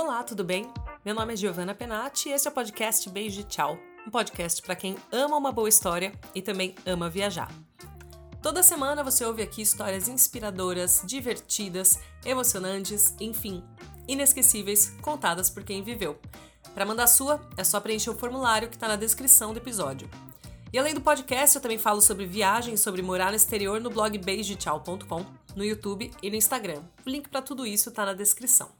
Olá, tudo bem? Meu nome é Giovanna Penati e esse é o podcast Beijo e Tchau, um podcast para quem ama uma boa história e também ama viajar. Toda semana você ouve aqui histórias inspiradoras, divertidas, emocionantes, enfim, inesquecíveis, contadas por quem viveu. Para mandar sua, é só preencher o formulário que está na descrição do episódio. E além do podcast, eu também falo sobre viagens, sobre morar no exterior no blog beijotchau.com, no YouTube e no Instagram. O link para tudo isso está na descrição.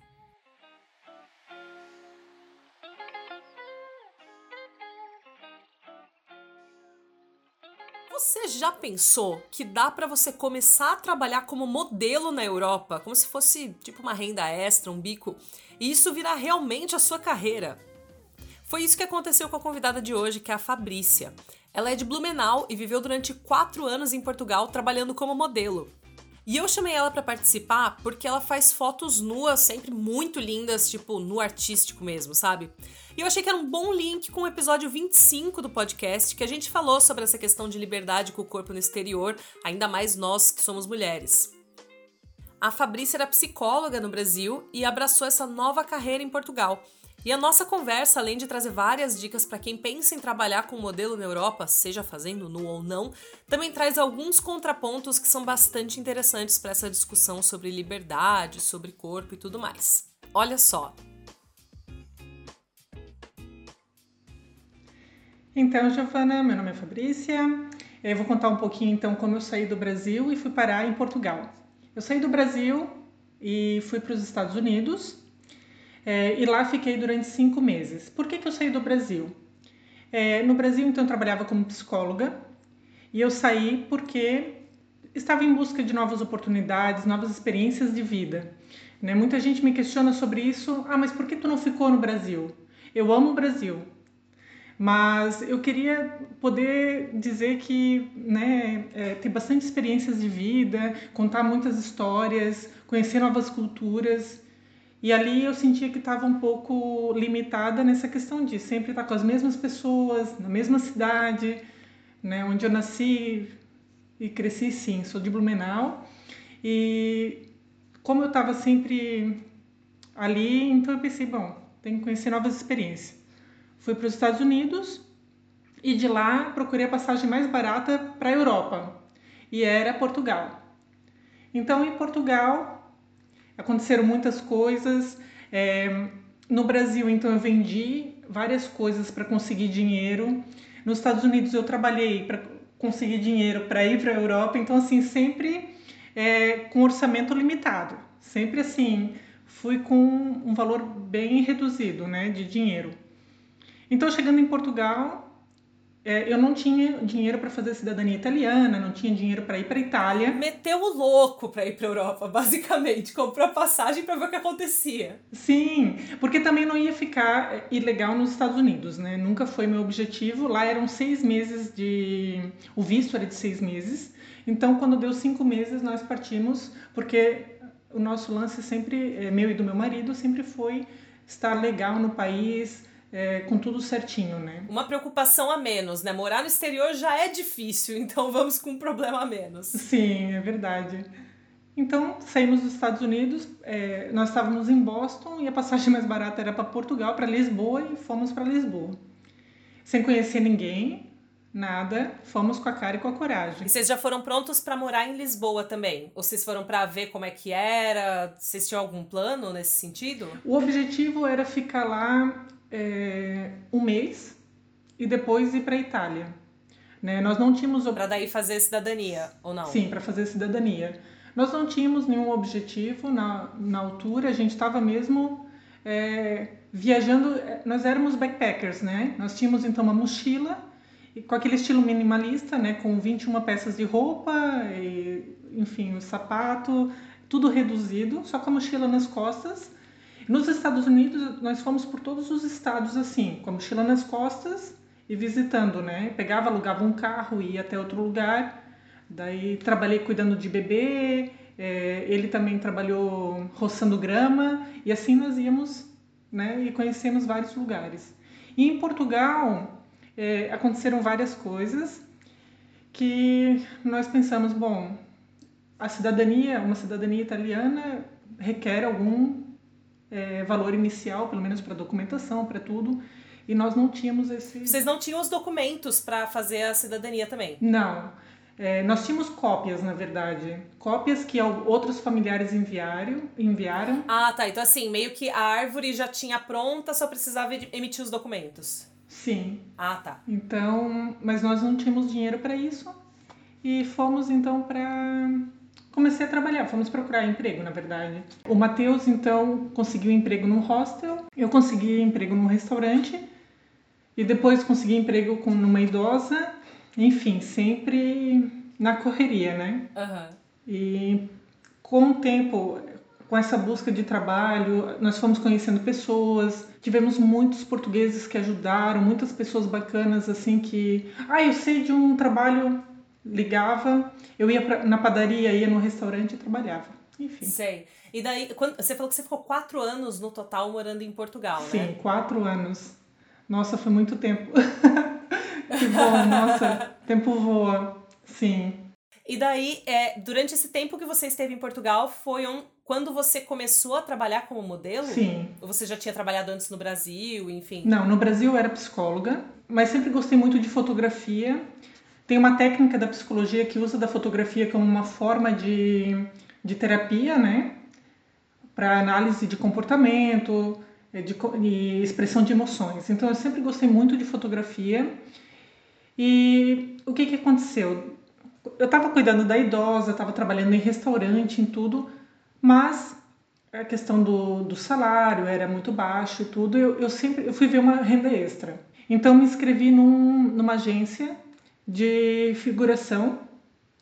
Já pensou que dá para você começar a trabalhar como modelo na Europa, como se fosse tipo uma renda extra, um bico, e isso virar realmente a sua carreira? Foi isso que aconteceu com a convidada de hoje, que é a Fabrícia. Ela é de Blumenau e viveu durante quatro anos em Portugal trabalhando como modelo. E eu chamei ela para participar porque ela faz fotos nuas sempre muito lindas, tipo nu artístico mesmo, sabe? E eu achei que era um bom link com o episódio 25 do podcast, que a gente falou sobre essa questão de liberdade com o corpo no exterior, ainda mais nós que somos mulheres. A Fabrícia era psicóloga no Brasil e abraçou essa nova carreira em Portugal. E a nossa conversa, além de trazer várias dicas para quem pensa em trabalhar com modelo na Europa, seja fazendo nu ou não, também traz alguns contrapontos que são bastante interessantes para essa discussão sobre liberdade, sobre corpo e tudo mais. Olha só. Então, Giovana, meu nome é Fabrícia. Eu vou contar um pouquinho então como eu saí do Brasil e fui parar em Portugal. Eu saí do Brasil e fui para os Estados Unidos é, e lá fiquei durante cinco meses. Por que, que eu saí do Brasil? É, no Brasil, então, eu trabalhava como psicóloga e eu saí porque estava em busca de novas oportunidades, novas experiências de vida. Né? Muita gente me questiona sobre isso. Ah, mas por que tu não ficou no Brasil? Eu amo o Brasil, mas eu queria poder dizer que né, é, ter bastante experiências de vida, contar muitas histórias, conhecer novas culturas e ali eu sentia que estava um pouco limitada nessa questão de sempre estar com as mesmas pessoas, na mesma cidade, né, onde eu nasci e cresci, sim, sou de Blumenau. E como eu estava sempre ali, então eu pensei, bom, tenho que conhecer novas experiências. Fui para os Estados Unidos e de lá procurei a passagem mais barata para a Europa, e era Portugal. Então, em Portugal, aconteceram muitas coisas. É, no Brasil, então, eu vendi várias coisas para conseguir dinheiro. Nos Estados Unidos, eu trabalhei para conseguir dinheiro para ir para a Europa. Então, assim, sempre é, com orçamento limitado. Sempre assim, fui com um valor bem reduzido né, de dinheiro. Então, chegando em Portugal, é, eu não tinha dinheiro para fazer cidadania italiana, não tinha dinheiro para ir para Itália. Meteu o louco para ir para Europa, basicamente. Comprou a passagem para ver o que acontecia. Sim, porque também não ia ficar é, ilegal nos Estados Unidos, né? Nunca foi meu objetivo. Lá eram seis meses de. O visto era de seis meses. Então, quando deu cinco meses, nós partimos, porque o nosso lance sempre, é, meu e do meu marido, sempre foi estar legal no país, é, com tudo certinho, né? Uma preocupação a menos, né? Morar no exterior já é difícil, então vamos com um problema a menos. Sim, é verdade. Então saímos dos Estados Unidos, é, nós estávamos em Boston e a passagem mais barata era para Portugal, para Lisboa e fomos para Lisboa. Sem conhecer ninguém, nada, fomos com a cara e com a coragem. E vocês já foram prontos para morar em Lisboa também? Ou vocês foram para ver como é que era? Vocês tinham algum plano nesse sentido? O objetivo era ficar lá é, um mês e depois ir para a Itália. Né? Nós não tínhamos. Para daí fazer cidadania, ou não? Sim, para fazer cidadania. Nós não tínhamos nenhum objetivo na, na altura, a gente estava mesmo é, viajando. É, nós éramos backpackers, né? Nós tínhamos então uma mochila com aquele estilo minimalista, né? Com 21 peças de roupa, e, enfim, o sapato, tudo reduzido, só com a mochila nas costas nos Estados Unidos, nós fomos por todos os estados assim, com a mochila nas costas e visitando, né? Pegava, alugava um carro, ia até outro lugar. Daí trabalhei cuidando de bebê, é, ele também trabalhou roçando grama e assim nós íamos, né? E conhecemos vários lugares. E em Portugal é, aconteceram várias coisas que nós pensamos, bom, a cidadania, uma cidadania italiana requer algum é, valor inicial, pelo menos para documentação, para tudo. E nós não tínhamos esse. Vocês não tinham os documentos para fazer a cidadania também? Não. É, nós tínhamos cópias, na verdade. Cópias que outros familiares enviaram, enviaram. Ah, tá. Então, assim, meio que a árvore já tinha pronta, só precisava emitir os documentos. Sim. Ah, tá. Então, mas nós não tínhamos dinheiro para isso. E fomos, então, para comecei a trabalhar, fomos procurar emprego, na verdade. O Matheus, então, conseguiu emprego num hostel, eu consegui emprego num restaurante, e depois consegui emprego com numa idosa, enfim, sempre na correria, né? Uhum. E com o tempo, com essa busca de trabalho, nós fomos conhecendo pessoas, tivemos muitos portugueses que ajudaram, muitas pessoas bacanas assim que, ah, eu sei de um trabalho, ligava, eu ia pra, na padaria, ia no restaurante e trabalhava. Enfim. Sei. E daí, quando, você falou que você ficou quatro anos no total morando em Portugal, Sim, né? Sim, quatro anos. Nossa, foi muito tempo. que bom, nossa, tempo voa. Sim. E daí, é, durante esse tempo que você esteve em Portugal, foi um, quando você começou a trabalhar como modelo? Sim. Ou você já tinha trabalhado antes no Brasil, enfim? Não, no Brasil eu era psicóloga, mas sempre gostei muito de fotografia. Tem uma técnica da psicologia que usa da fotografia como uma forma de, de terapia, né? Para análise de comportamento, é, de, de expressão de emoções. Então eu sempre gostei muito de fotografia. E o que, que aconteceu? Eu estava cuidando da idosa, estava trabalhando em restaurante, em tudo, mas a questão do, do salário era muito baixo e tudo. Eu, eu sempre eu fui ver uma renda extra. Então me inscrevi num, numa agência de figuração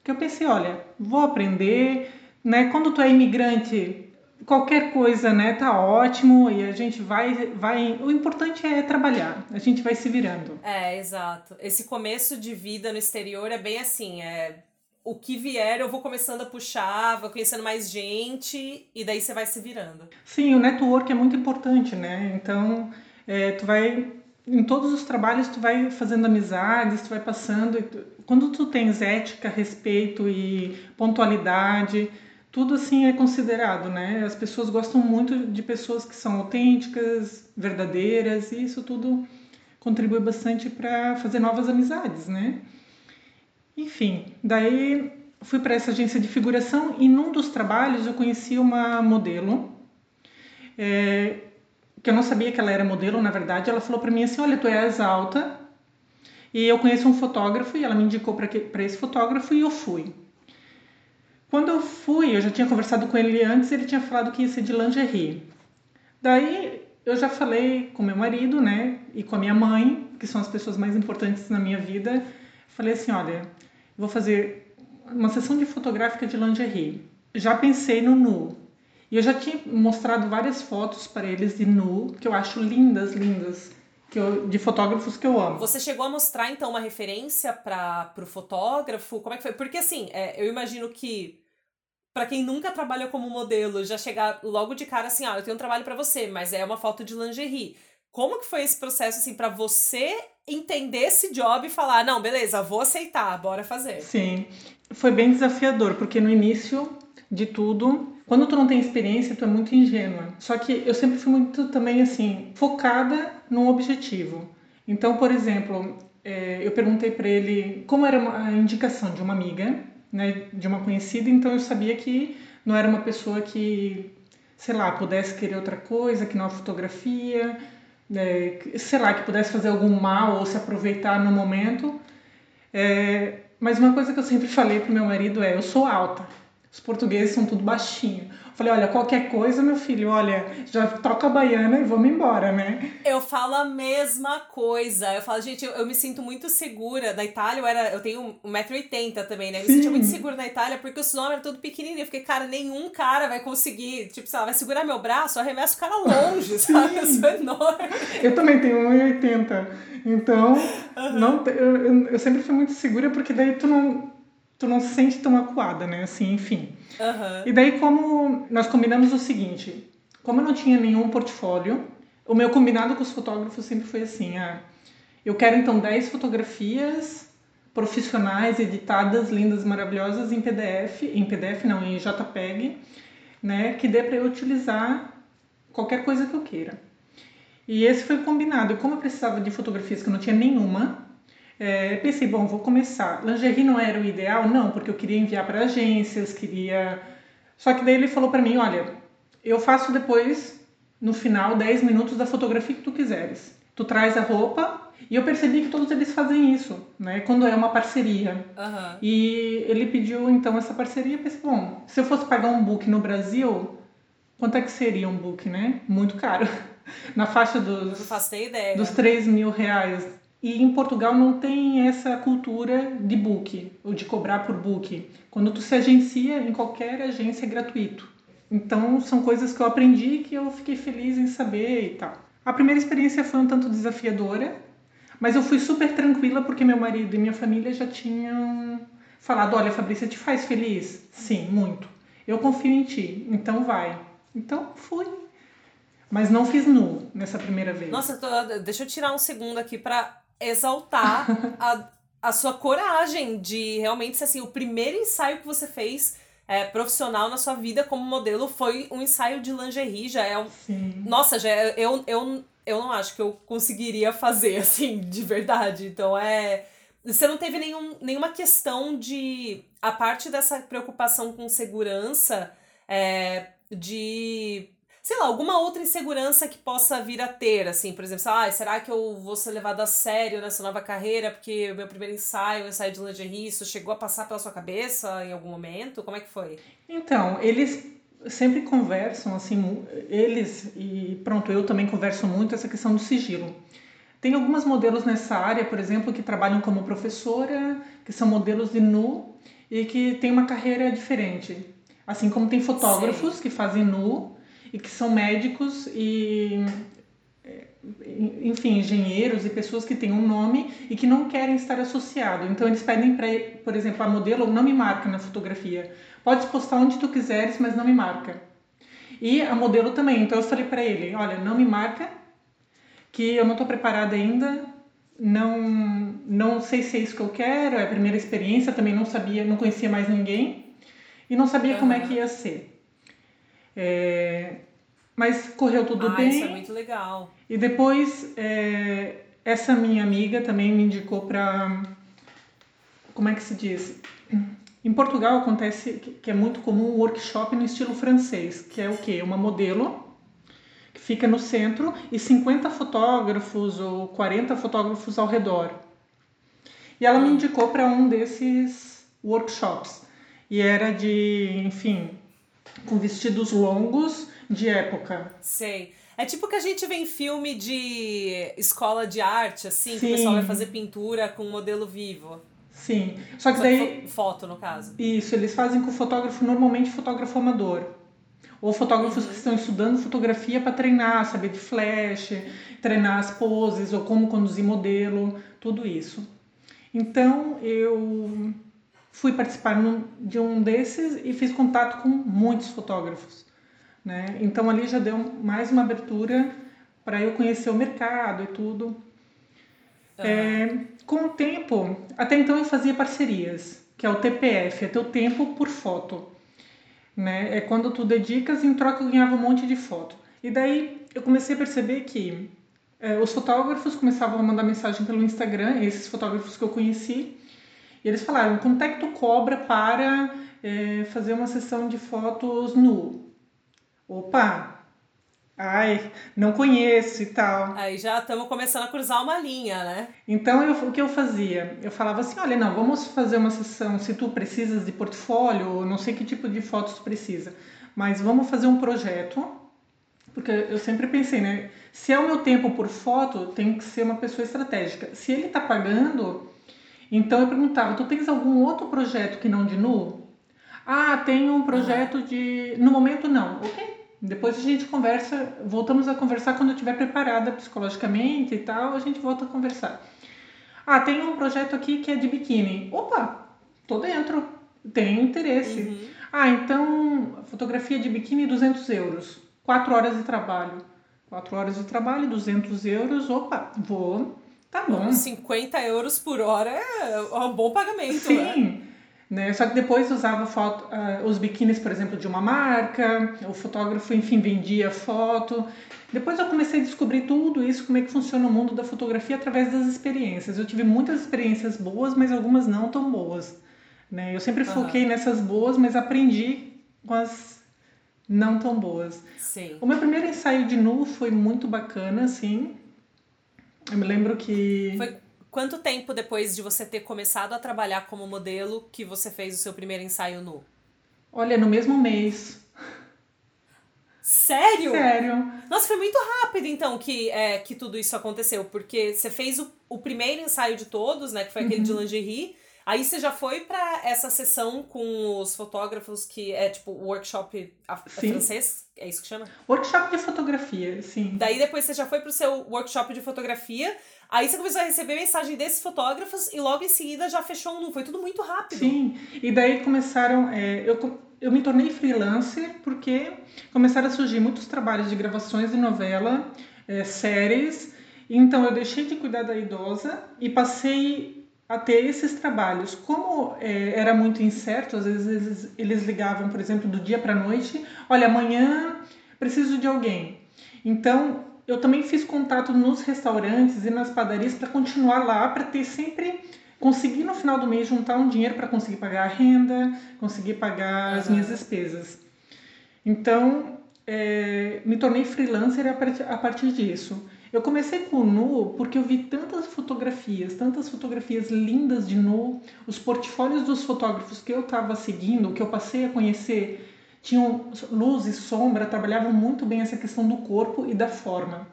que eu pensei, olha, vou aprender, né? Quando tu é imigrante, qualquer coisa, né, tá ótimo e a gente vai, vai. O importante é trabalhar, a gente vai se virando. É, exato. Esse começo de vida no exterior é bem assim, é o que vier eu vou começando a puxar, vou conhecendo mais gente e daí você vai se virando. Sim, o network é muito importante, né? Então, é, tu vai em todos os trabalhos tu vai fazendo amizades, tu vai passando. Quando tu tens ética, respeito e pontualidade, tudo assim é considerado, né? As pessoas gostam muito de pessoas que são autênticas, verdadeiras, e isso tudo contribui bastante para fazer novas amizades, né? Enfim, daí fui para essa agência de figuração e num dos trabalhos eu conheci uma modelo é, que eu não sabia que ela era modelo, na verdade. Ela falou para mim assim: Olha, tu és alta e eu conheço um fotógrafo e ela me indicou para esse fotógrafo e eu fui. Quando eu fui, eu já tinha conversado com ele antes, ele tinha falado que ia ser de lingerie. Daí eu já falei com meu marido, né, e com a minha mãe, que são as pessoas mais importantes na minha vida. Falei assim, olha, vou fazer uma sessão de fotográfica de lingerie. Já pensei no nu. E eu já tinha mostrado várias fotos para eles de nu, que eu acho lindas, lindas que eu, de fotógrafos que eu amo. Você chegou a mostrar então uma referência para o fotógrafo? Como é que foi? Porque assim, é, eu imagino que para quem nunca trabalha como modelo, já chegar logo de cara assim, ah, eu tenho um trabalho para você, mas é uma foto de lingerie. Como que foi esse processo assim para você entender esse job e falar, não, beleza, vou aceitar, bora fazer? Sim, foi bem desafiador, porque no início de tudo quando tu não tem experiência, tu é muito ingênua. Só que eu sempre fui muito também assim, focada num objetivo. Então, por exemplo, é, eu perguntei para ele como era a indicação de uma amiga, né, de uma conhecida, então eu sabia que não era uma pessoa que, sei lá, pudesse querer outra coisa, que não a fotografia, né, sei lá, que pudesse fazer algum mal ou se aproveitar no momento. É, mas uma coisa que eu sempre falei pro meu marido é: eu sou alta. Os portugueses são tudo baixinho. Falei, olha, qualquer coisa, meu filho, olha, já toca a baiana e vamos embora, né? Eu falo a mesma coisa. Eu falo, gente, eu, eu me sinto muito segura. Na Itália, eu, era, eu tenho 1,80m também, né? Eu me sentia muito segura na Itália porque os homens eram tudo pequenininho. Eu fiquei, cara, nenhum cara vai conseguir, tipo, sei lá, vai segurar meu braço, arremessa o cara longe, sabe? Eu sou enorme. Eu também tenho 1,80m. Então, uhum. não, eu, eu sempre fui muito segura porque daí tu não tu não se sente tão acuada, né? Assim, enfim. Uhum. E daí, como nós combinamos o seguinte: como eu não tinha nenhum portfólio, o meu combinado com os fotógrafos sempre foi assim: ah, eu quero então 10 fotografias profissionais, editadas, lindas, maravilhosas em PDF, em PDF não, em JPEG, né? Que dê para eu utilizar qualquer coisa que eu queira. E esse foi combinado. E como eu precisava de fotografias que eu não tinha nenhuma, é, pensei, bom, vou começar. Lingerie não era o ideal? Não, porque eu queria enviar para agências, queria. Só que daí ele falou para mim: olha, eu faço depois, no final, 10 minutos da fotografia que tu quiseres. Tu traz a roupa, e eu percebi que todos eles fazem isso, né? Quando é uma parceria. Uhum. E ele pediu então essa parceria. Eu pensei, bom, se eu fosse pagar um book no Brasil, quanto é que seria um book, né? Muito caro. Na faixa dos. Não faço ideia. Dos 3 mil reais. E em Portugal não tem essa cultura de book, ou de cobrar por book. Quando tu se agencia, em qualquer agência é gratuito. Então são coisas que eu aprendi que eu fiquei feliz em saber e tal. A primeira experiência foi um tanto desafiadora, mas eu fui super tranquila porque meu marido e minha família já tinham falado: olha, Fabrícia, te faz feliz? Sim, muito. Eu confio em ti, então vai. Então fui. Mas não fiz nu nessa primeira vez. Nossa, tô, deixa eu tirar um segundo aqui para exaltar a, a sua coragem de realmente ser assim, o primeiro ensaio que você fez é, profissional na sua vida como modelo foi um ensaio de lingerie, já é um. Sim. Nossa, já é, eu, eu eu não acho que eu conseguiria fazer, assim, de verdade. Então é. Você não teve nenhum, nenhuma questão de. A parte dessa preocupação com segurança, é, de. Sei lá, alguma outra insegurança que possa vir a ter, assim, por exemplo, ah, será que eu vou ser levado a sério nessa nova carreira porque o meu primeiro ensaio, o ensaio de lingerie, isso chegou a passar pela sua cabeça em algum momento? Como é que foi? Então, eles sempre conversam, assim, eles e pronto, eu também converso muito essa questão do sigilo. Tem algumas modelos nessa área, por exemplo, que trabalham como professora, que são modelos de nu e que têm uma carreira diferente. Assim como tem fotógrafos Sim. que fazem nu e que são médicos e enfim, engenheiros e pessoas que têm um nome e que não querem estar associado. Então eles pedem para, por exemplo, a modelo não me marca na fotografia. Pode postar onde tu quiseres, mas não me marca. E a modelo também. Então eu falei para ele, olha, não me marca, que eu não estou preparada ainda, não não sei se é isso que eu quero, é a primeira experiência, também não sabia, não conhecia mais ninguém e não sabia como é que ia ser. É, mas correu tudo ah, bem. Isso é muito legal. E depois, é, essa minha amiga também me indicou para. Como é que se diz? Em Portugal acontece que é muito comum um workshop no estilo francês, que é o quê? Uma modelo que fica no centro e 50 fotógrafos ou 40 fotógrafos ao redor. E ela me indicou para um desses workshops. E era de, enfim, com vestidos longos de época. Sei. É tipo que a gente vê em filme de escola de arte, assim, Sim. que o pessoal vai fazer pintura com um modelo vivo. Sim. Só que daí. Foto, no caso. Isso, eles fazem com fotógrafo, normalmente fotógrafo amador. Ou fotógrafos uhum. que estão estudando fotografia para treinar, saber de flash, treinar as poses, ou como conduzir modelo, tudo isso. Então eu fui participar de um desses e fiz contato com muitos fotógrafos. Né? Então ali já deu mais uma abertura para eu conhecer o mercado e tudo. Uhum. É, com o tempo, até então eu fazia parcerias, que é o TPF, é teu tempo por foto. Né? É quando tu dedicas e em troca eu ganhava um monte de foto. E daí eu comecei a perceber que é, os fotógrafos começavam a mandar mensagem pelo Instagram, esses fotógrafos que eu conheci, e eles falaram, quanto é que tu cobra para é, fazer uma sessão de fotos nu? opa, ai, não conheço e tal. Aí já estamos começando a cruzar uma linha, né? Então eu, o que eu fazia? Eu falava assim, olha, não, vamos fazer uma sessão, se tu precisas de portfólio, não sei que tipo de fotos tu precisa, mas vamos fazer um projeto, porque eu sempre pensei, né? Se é o meu tempo por foto, tem que ser uma pessoa estratégica. Se ele está pagando, então eu perguntava, tu tens algum outro projeto que não de nu? Ah, tem um projeto de. No momento não. Ok, depois a gente conversa, voltamos a conversar quando eu estiver preparada psicologicamente e tal, a gente volta a conversar. Ah, tem um projeto aqui que é de biquíni. Opa, tô dentro, tenho interesse. Uhum. Ah, então fotografia de biquíni 200 euros, 4 horas de trabalho. 4 horas de trabalho, 200 euros, opa, vou, tá bom. 50 euros por hora é um bom pagamento, Sim. Né? Né? Só que depois usava foto, uh, os biquínis, por exemplo, de uma marca, o fotógrafo, enfim, vendia foto. Depois eu comecei a descobrir tudo isso, como é que funciona o mundo da fotografia através das experiências. Eu tive muitas experiências boas, mas algumas não tão boas. Né? Eu sempre foquei uhum. nessas boas, mas aprendi com as não tão boas. Sim. O meu primeiro ensaio de nu foi muito bacana, assim. Eu me lembro que. Foi quanto tempo depois de você ter começado a trabalhar como modelo que você fez o seu primeiro ensaio nu? Olha, no mesmo mês. Sério? Sério. Nossa, foi muito rápido então que, é, que tudo isso aconteceu, porque você fez o, o primeiro ensaio de todos, né? Que foi aquele uhum. de lingerie. Aí você já foi para essa sessão com os fotógrafos que é tipo workshop francês? É isso que chama? Workshop de fotografia, sim. Daí depois você já foi pro seu workshop de fotografia. Aí você começou a receber mensagem desses fotógrafos e logo em seguida já fechou um. Foi tudo muito rápido. Sim, e daí começaram. É, eu, eu me tornei freelancer porque começaram a surgir muitos trabalhos de gravações de novela, é, séries. Então eu deixei de cuidar da idosa e passei a ter esses trabalhos. Como é, era muito incerto, às vezes eles, eles ligavam, por exemplo, do dia para a noite: olha, amanhã preciso de alguém. Então, eu também fiz contato nos restaurantes e nas padarias para continuar lá, para ter sempre. conseguir no final do mês juntar um dinheiro para conseguir pagar a renda, conseguir pagar as minhas despesas. Então, é, me tornei freelancer a partir disso. Eu comecei com o nu porque eu vi tantas fotografias, tantas fotografias lindas de nu, os portfólios dos fotógrafos que eu estava seguindo, que eu passei a conhecer, tinham luz e sombra, trabalhavam muito bem essa questão do corpo e da forma.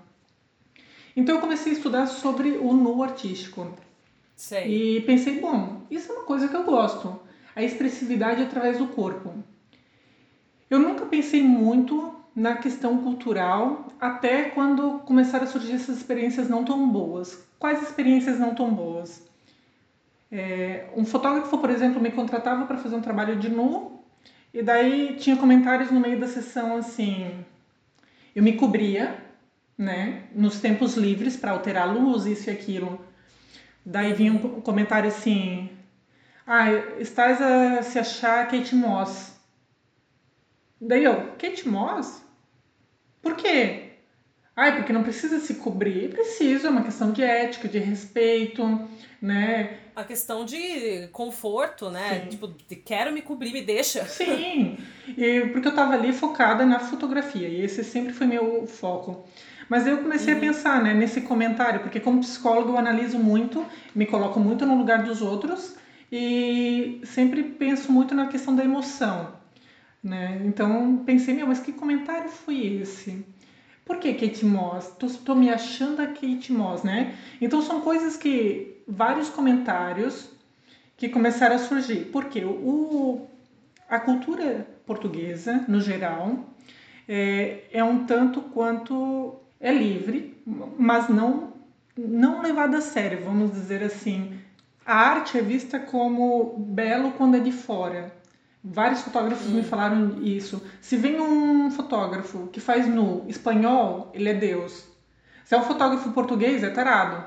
Então eu comecei a estudar sobre o nu artístico. Sei. E pensei, bom, isso é uma coisa que eu gosto, a expressividade através do corpo. Eu nunca pensei muito na questão cultural até quando começaram a surgir essas experiências não tão boas. Quais experiências não tão boas? É, um fotógrafo, por exemplo, me contratava para fazer um trabalho de nu e daí tinha comentários no meio da sessão assim, eu me cobria, né, nos tempos livres para alterar a luz, isso e aquilo. Daí vinha um comentário assim, ah, estás a se achar Kate Moss. Daí eu, Kate Moss? Por quê? Ai, porque não precisa se cobrir. Precisa, é uma questão de ética, de respeito, né? A questão de conforto, né? Sim. Tipo, de quero me cobrir, me deixa. Sim, e porque eu tava ali focada na fotografia e esse sempre foi meu foco. Mas eu comecei uhum. a pensar né, nesse comentário, porque como psicólogo eu analiso muito, me coloco muito no lugar dos outros e sempre penso muito na questão da emoção. Né? Então pensei, meu, mas que comentário foi esse? Por que Kate Moss? Tô, tô me achando a Kate Moss, né? Então são coisas que vários comentários que começaram a surgir. Porque o, a cultura portuguesa, no geral, é, é um tanto quanto é livre, mas não não levada a sério, vamos dizer assim. A arte é vista como belo quando é de fora. Vários fotógrafos hum. me falaram isso. Se vem um fotógrafo que faz nu espanhol, ele é Deus. Se é um fotógrafo português, é tarado.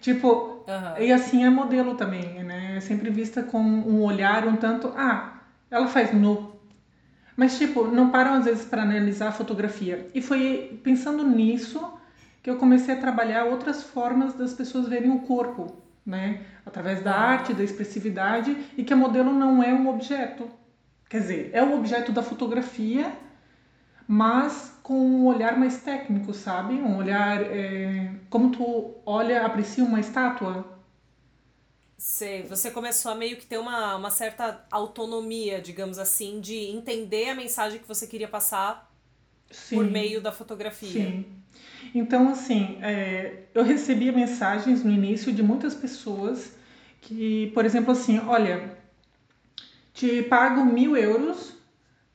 Tipo, uhum. e assim é modelo também, né? É sempre vista com um olhar um tanto, ah, ela faz nu. Mas tipo, não param às vezes para analisar a fotografia. E foi pensando nisso que eu comecei a trabalhar outras formas das pessoas verem o corpo, né? Através da arte, da expressividade e que a modelo não é um objeto, Quer dizer, é o objeto da fotografia, mas com um olhar mais técnico, sabe? Um olhar é, como tu olha, aprecia uma estátua. Sei, você começou a meio que ter uma, uma certa autonomia, digamos assim, de entender a mensagem que você queria passar sim, por meio da fotografia. Sim. Então, assim, é, eu recebia mensagens no início de muitas pessoas que, por exemplo, assim, olha, te pago mil euros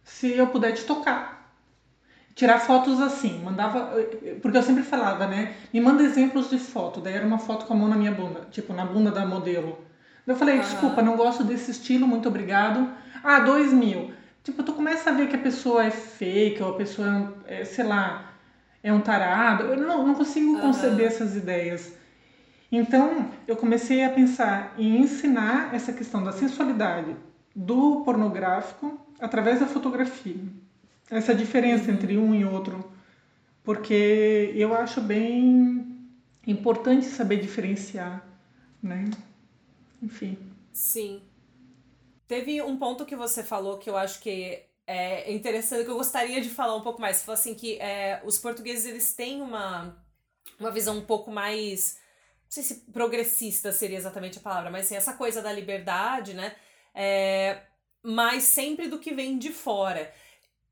se eu puder te tocar. Tirar fotos assim, mandava. Porque eu sempre falava, né? Me manda exemplos de foto. Daí era uma foto com a mão na minha bunda, tipo, na bunda da modelo. Eu falei, desculpa, não gosto desse estilo, muito obrigado. Ah, dois mil. Tipo, tu começa a ver que a pessoa é fake, ou a pessoa, é, sei lá, é um tarado. Eu não, não consigo conceber essas ideias. Então, eu comecei a pensar em ensinar essa questão da sensualidade do pornográfico através da fotografia. Essa diferença entre um e outro. Porque eu acho bem importante saber diferenciar, né? Enfim. Sim. Teve um ponto que você falou que eu acho que é interessante, que eu gostaria de falar um pouco mais. Você falou assim que é, os portugueses eles têm uma, uma visão um pouco mais. Não sei se progressista seria exatamente a palavra, mas assim, essa coisa da liberdade, né? É, mas sempre do que vem de fora.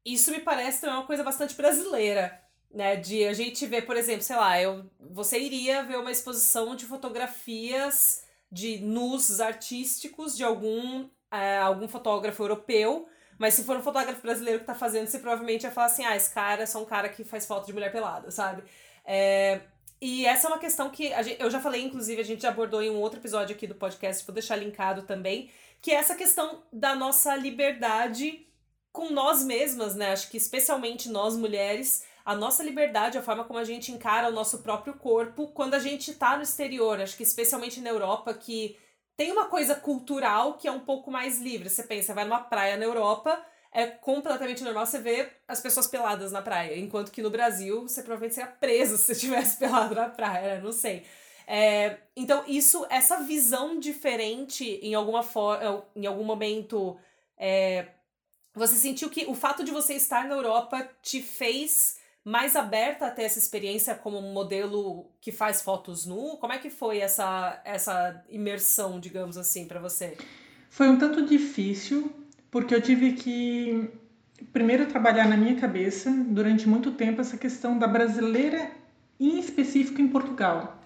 Isso me parece também uma coisa bastante brasileira, né? De a gente ver, por exemplo, sei lá, eu, você iria ver uma exposição de fotografias de nus artísticos de algum, é, algum fotógrafo europeu mas se for um fotógrafo brasileiro que tá fazendo, você provavelmente vai falar assim: ah, esse cara é só um cara que faz foto de mulher pelada, sabe? É, e essa é uma questão que gente, eu já falei, inclusive, a gente já abordou em um outro episódio aqui do podcast, vou deixar linkado também, que é essa questão da nossa liberdade com nós mesmas, né? Acho que especialmente nós mulheres, a nossa liberdade, a forma como a gente encara o nosso próprio corpo quando a gente tá no exterior. Acho que especialmente na Europa, que tem uma coisa cultural que é um pouco mais livre. Você pensa, vai numa praia na Europa, é completamente normal você ver as pessoas peladas na praia. Enquanto que no Brasil, você provavelmente seria preso se você estivesse pelado na praia, não sei. É, então, isso, essa visão diferente em alguma forma, em algum momento, é, você sentiu que o fato de você estar na Europa te fez mais aberta a ter essa experiência como modelo que faz fotos nu? Como é que foi essa, essa imersão, digamos assim, para você? Foi um tanto difícil, porque eu tive que primeiro trabalhar na minha cabeça durante muito tempo essa questão da brasileira, em específico em Portugal.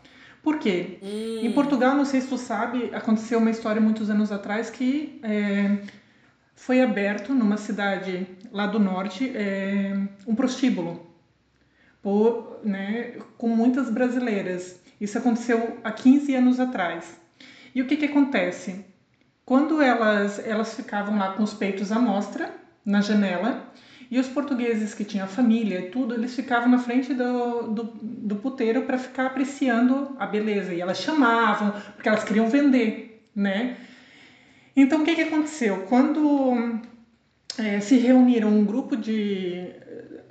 Por quê? Hum. Em Portugal, não sei se tu sabe, aconteceu uma história muitos anos atrás que é, foi aberto numa cidade lá do norte é, um prostíbulo por, né, com muitas brasileiras. Isso aconteceu há 15 anos atrás. E o que, que acontece? Quando elas, elas ficavam lá com os peitos à mostra, na janela, e os portugueses que tinham família e tudo, eles ficavam na frente do, do, do puteiro para ficar apreciando a beleza. E elas chamavam, porque elas queriam vender, né? Então, o que, que aconteceu? Quando é, se reuniram um grupo de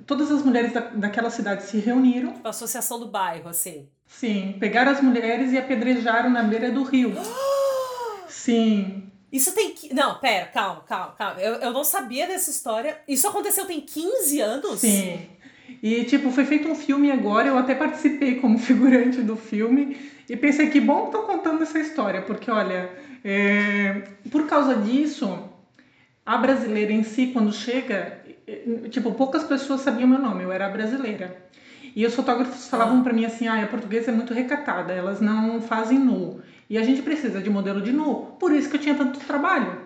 todas as mulheres da, daquela cidade se reuniram. A associação do bairro, assim. Sim, pegaram as mulheres e apedrejaram na beira do rio. Sim. Isso tem que. Não, pera, calma, calma, calma. Eu, eu não sabia dessa história. Isso aconteceu tem 15 anos? Sim. E, tipo, foi feito um filme agora, eu até participei como figurante do filme. E pensei que bom que contando essa história, porque, olha, é, por causa disso, a brasileira em si, quando chega, tipo, poucas pessoas sabiam meu nome, eu era brasileira. E os fotógrafos falavam para mim assim: ah, a portuguesa é muito recatada, elas não fazem nu. E a gente precisa de modelo de nu. Por isso que eu tinha tanto trabalho,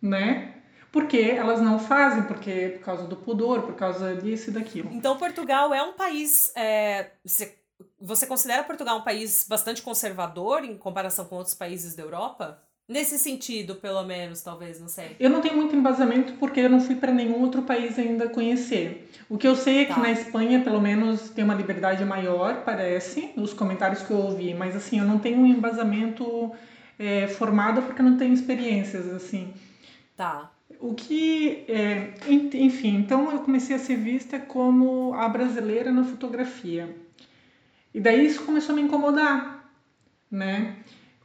né? Porque elas não fazem, porque por causa do pudor, por causa disso e daquilo. Então, Portugal é um país. É, você, você considera Portugal um país bastante conservador em comparação com outros países da Europa? Nesse sentido, pelo menos, talvez, não sei. Eu não tenho muito embasamento porque eu não fui para nenhum outro país ainda conhecer. O que eu sei é que tá. na Espanha, pelo menos, tem uma liberdade maior, parece, nos comentários que eu ouvi. Mas, assim, eu não tenho um embasamento é, formado porque eu não tenho experiências, assim. Tá. O que, é, enfim, então eu comecei a ser vista como a brasileira na fotografia. E daí isso começou a me incomodar, né?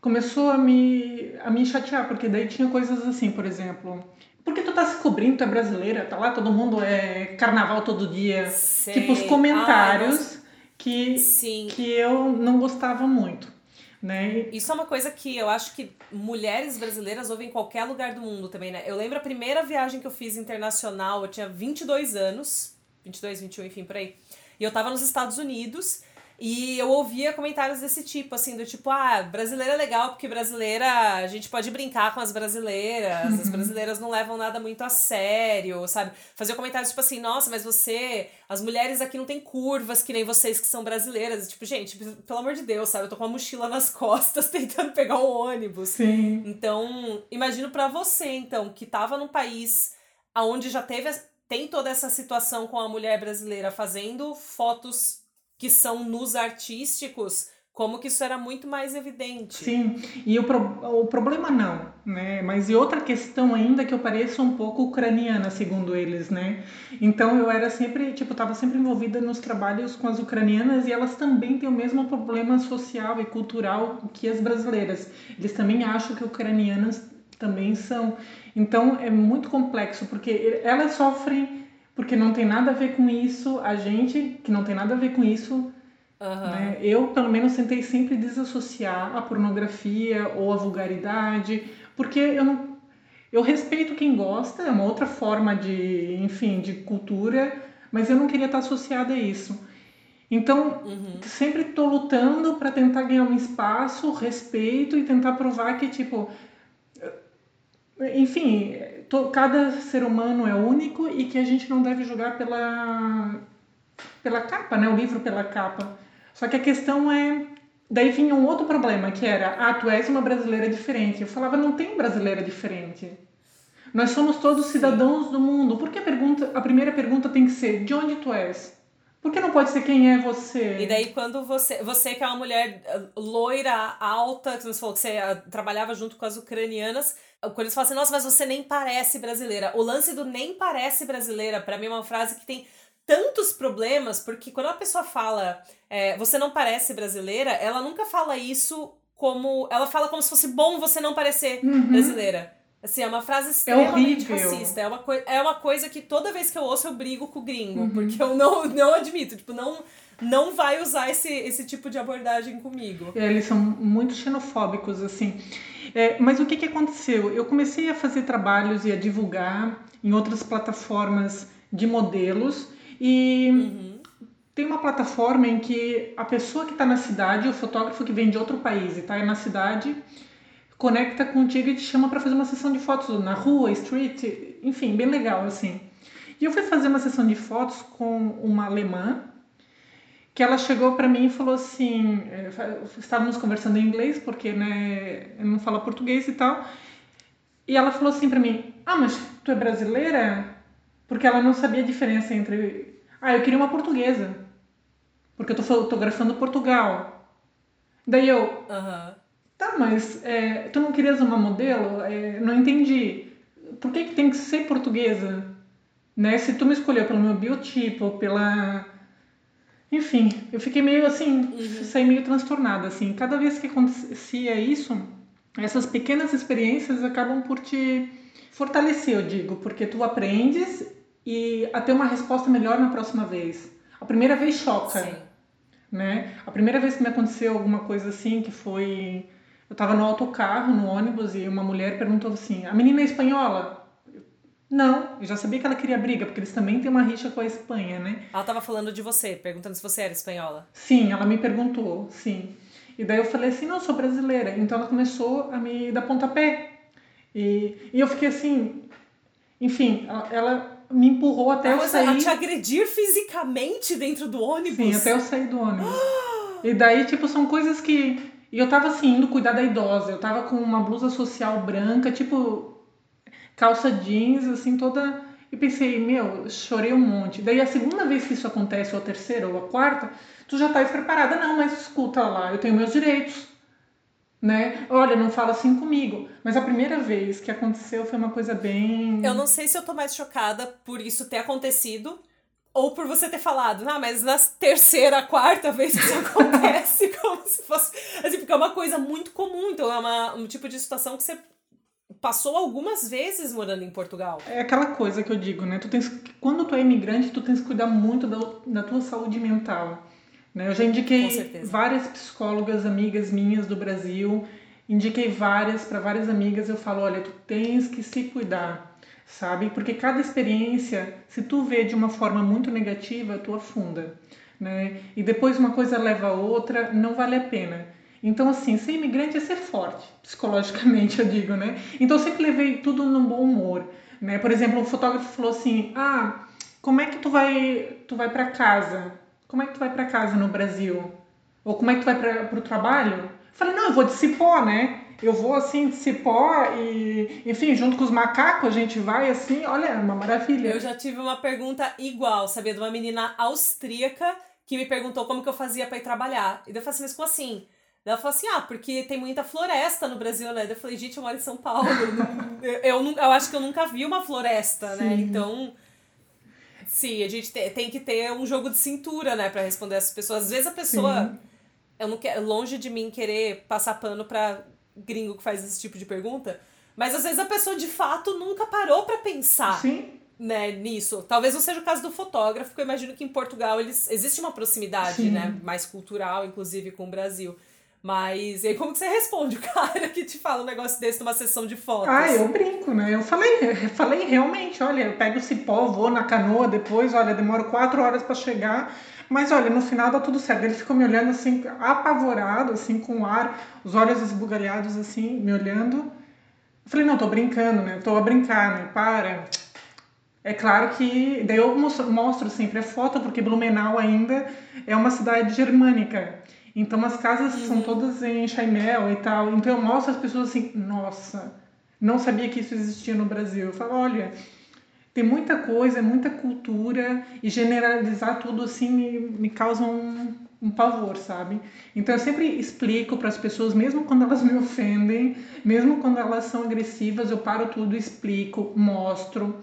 Começou a me, a me chatear, porque daí tinha coisas assim, por exemplo. Por que tu tá se cobrindo, tu é brasileira, tá lá, todo mundo é carnaval todo dia. Sei. Tipo, os comentários Ai, que, Sim. que eu não gostava muito. Né? Isso é uma coisa que eu acho que mulheres brasileiras ouvem em qualquer lugar do mundo também, né? Eu lembro a primeira viagem que eu fiz internacional, eu tinha 22 anos, 22, 21, enfim, por aí. E eu tava nos Estados Unidos e eu ouvia comentários desse tipo, assim, do tipo, ah, brasileira é legal porque brasileira, a gente pode brincar com as brasileiras, as uhum. brasileiras não levam nada muito a sério, sabe? Fazia comentários tipo assim, nossa, mas você, as mulheres aqui não tem curvas que nem vocês que são brasileiras. Tipo, gente, pelo amor de Deus, sabe? Eu tô com uma mochila nas costas tentando pegar um ônibus. Sim. Então, imagino para você, então, que tava num país onde já teve, tem toda essa situação com a mulher brasileira fazendo fotos que são nos artísticos, como que isso era muito mais evidente. Sim, e o, pro, o problema não, né? Mas e outra questão ainda que eu pareço um pouco ucraniana, segundo eles, né? Então eu era sempre, tipo, estava sempre envolvida nos trabalhos com as ucranianas e elas também têm o mesmo problema social e cultural que as brasileiras. Eles também acham que ucranianas também são. Então é muito complexo, porque elas sofrem porque não tem nada a ver com isso, a gente que não tem nada a ver com isso Uhum. Né? Eu, pelo menos, tentei sempre desassociar a pornografia ou a vulgaridade, porque eu não. Eu respeito quem gosta, é uma outra forma de, enfim, de cultura, mas eu não queria estar associada a isso. Então, uhum. sempre estou lutando para tentar ganhar um espaço, respeito e tentar provar que, tipo, enfim, tô, cada ser humano é único e que a gente não deve julgar pela, pela capa, né? O livro pela capa. Só que a questão é. Daí vinha um outro problema, que era, ah, tu és uma brasileira diferente. Eu falava, não tem brasileira diferente. Nós somos todos cidadãos do mundo. Por que a, pergunta, a primeira pergunta tem que ser, de onde tu és? Por que não pode ser quem é você? E daí quando você, você que é uma mulher loira, alta, que você falou que você eh, trabalhava junto com as ucranianas, quando eles falam assim, nossa, mas você nem parece brasileira. O lance do nem parece brasileira, para mim é uma frase que tem tantos problemas, porque quando a pessoa fala é, você não parece brasileira, ela nunca fala isso como. Ela fala como se fosse bom você não parecer uhum. brasileira. Assim, é uma frase é extremamente é racista. É uma, é uma coisa que toda vez que eu ouço eu brigo com o gringo, uhum. porque eu não, não admito. Tipo, não, não vai usar esse, esse tipo de abordagem comigo. Eles são muito xenofóbicos, assim. É, mas o que, que aconteceu? Eu comecei a fazer trabalhos e a divulgar em outras plataformas de modelos e uhum. tem uma plataforma em que a pessoa que está na cidade, o fotógrafo que vem de outro país e está na cidade, conecta contigo e te chama para fazer uma sessão de fotos na rua, street, enfim, bem legal assim. E eu fui fazer uma sessão de fotos com uma alemã que ela chegou para mim e falou assim, eh, estávamos conversando em inglês porque né, eu não falo português e tal. E ela falou assim para mim: "Ah, mas tu é brasileira?" Porque ela não sabia a diferença entre. Ah, eu queria uma portuguesa. Porque eu tô fotografando Portugal. Daí eu. Uhum. Tá, mas é, tu não querias uma modelo? É, não entendi. Por que, que tem que ser portuguesa? Né? Se tu me escolheu pelo meu biotipo, pela. Enfim, eu fiquei meio assim, uhum. saí meio transtornada, assim. Cada vez que acontecia isso, essas pequenas experiências acabam por te fortalecer, eu digo, porque tu aprendes e a ter uma resposta melhor na próxima vez. A primeira vez choca, Sim. né? A primeira vez que me aconteceu alguma coisa assim, que foi... Eu estava no autocarro, no ônibus, e uma mulher perguntou assim, a menina é espanhola? Não, eu já sabia que ela queria briga, porque eles também têm uma rixa com a Espanha, né? Ela estava falando de você, perguntando se você era espanhola. Sim, ela me perguntou, sim. E daí eu falei assim, não, sou brasileira. Então ela começou a me dar pontapé. E, e eu fiquei assim, enfim, ela, ela me empurrou até eu sair. A te agredir fisicamente dentro do ônibus? Sim, até eu sair do ônibus. e daí, tipo, são coisas que. E eu tava assim, indo cuidar da idosa. Eu tava com uma blusa social branca, tipo, calça jeans, assim, toda. E pensei, meu, chorei um monte. Daí a segunda vez que isso acontece, ou a terceira, ou a quarta, tu já tá preparada. Não, mas escuta lá, eu tenho meus direitos né? Olha, não fala assim comigo. Mas a primeira vez que aconteceu foi uma coisa bem. Eu não sei se eu tô mais chocada por isso ter acontecido ou por você ter falado, ah, mas na terceira, quarta vez que isso acontece, como se fosse. Assim, porque é uma coisa muito comum, então é uma, um tipo de situação que você passou algumas vezes morando em Portugal. É aquela coisa que eu digo, né? Tu tens, quando tu é imigrante, tu tens que cuidar muito da, da tua saúde mental. Né? Eu já indiquei várias psicólogas amigas minhas do Brasil, indiquei várias para várias amigas. Eu falo, olha, tu tens que se cuidar, sabe? Porque cada experiência, se tu vê de uma forma muito negativa, tu afunda, né? E depois uma coisa leva a outra, não vale a pena. Então, assim, ser imigrante é ser forte, psicologicamente, eu digo, né? Então, eu sempre levei tudo num bom humor, né? Por exemplo, o fotógrafo falou assim: "Ah, como é que tu vai, tu vai para casa?" como é que tu vai para casa no Brasil? Ou como é que tu vai para o trabalho? Eu falei, não, eu vou de cipó, né? Eu vou assim de cipó e, enfim, junto com os macacos a gente vai assim, olha, é uma maravilha. Eu já tive uma pergunta igual, sabia? De uma menina austríaca que me perguntou como que eu fazia para ir trabalhar. E eu falei assim, mas como assim? Ela falou assim, ah, porque tem muita floresta no Brasil, né? Eu falei, gente, eu moro em São Paulo. eu, eu, eu, acho que eu nunca vi uma floresta, né? Então, sim, a gente tem que ter um jogo de cintura, né? Pra responder essas pessoas. Às vezes a pessoa... Sim. Eu não quero, longe de mim querer passar pano pra gringo que faz esse tipo de pergunta, mas às vezes a pessoa de fato nunca parou para pensar. Sim né, nisso. Talvez não seja o caso do fotógrafo, porque eu imagino que em Portugal eles, existe uma proximidade, né, mais cultural, inclusive, com o Brasil. Mas e aí como que você responde o cara que te fala um negócio desse numa sessão de fotos? Ah, eu brinco, né? Eu falei, eu falei realmente, olha, eu pego o cipó, vou na canoa depois, olha, demoro quatro horas para chegar, mas olha, no final dá tudo certo. Ele ficou me olhando assim, apavorado, assim, com o ar, os olhos esbugalhados assim, me olhando. Eu falei, não, tô brincando, né? Tô a brincar, né? Para é claro que daí eu mostro sempre a foto, porque Blumenau ainda é uma cidade germânica. Então as casas uhum. são todas em chaimel e tal. Então eu mostro as pessoas assim, nossa, não sabia que isso existia no Brasil. Eu falo, olha, tem muita coisa, muita cultura e generalizar tudo assim me, me causa um, um pavor, sabe? Então eu sempre explico para as pessoas, mesmo quando elas me ofendem, mesmo quando elas são agressivas, eu paro tudo, explico, mostro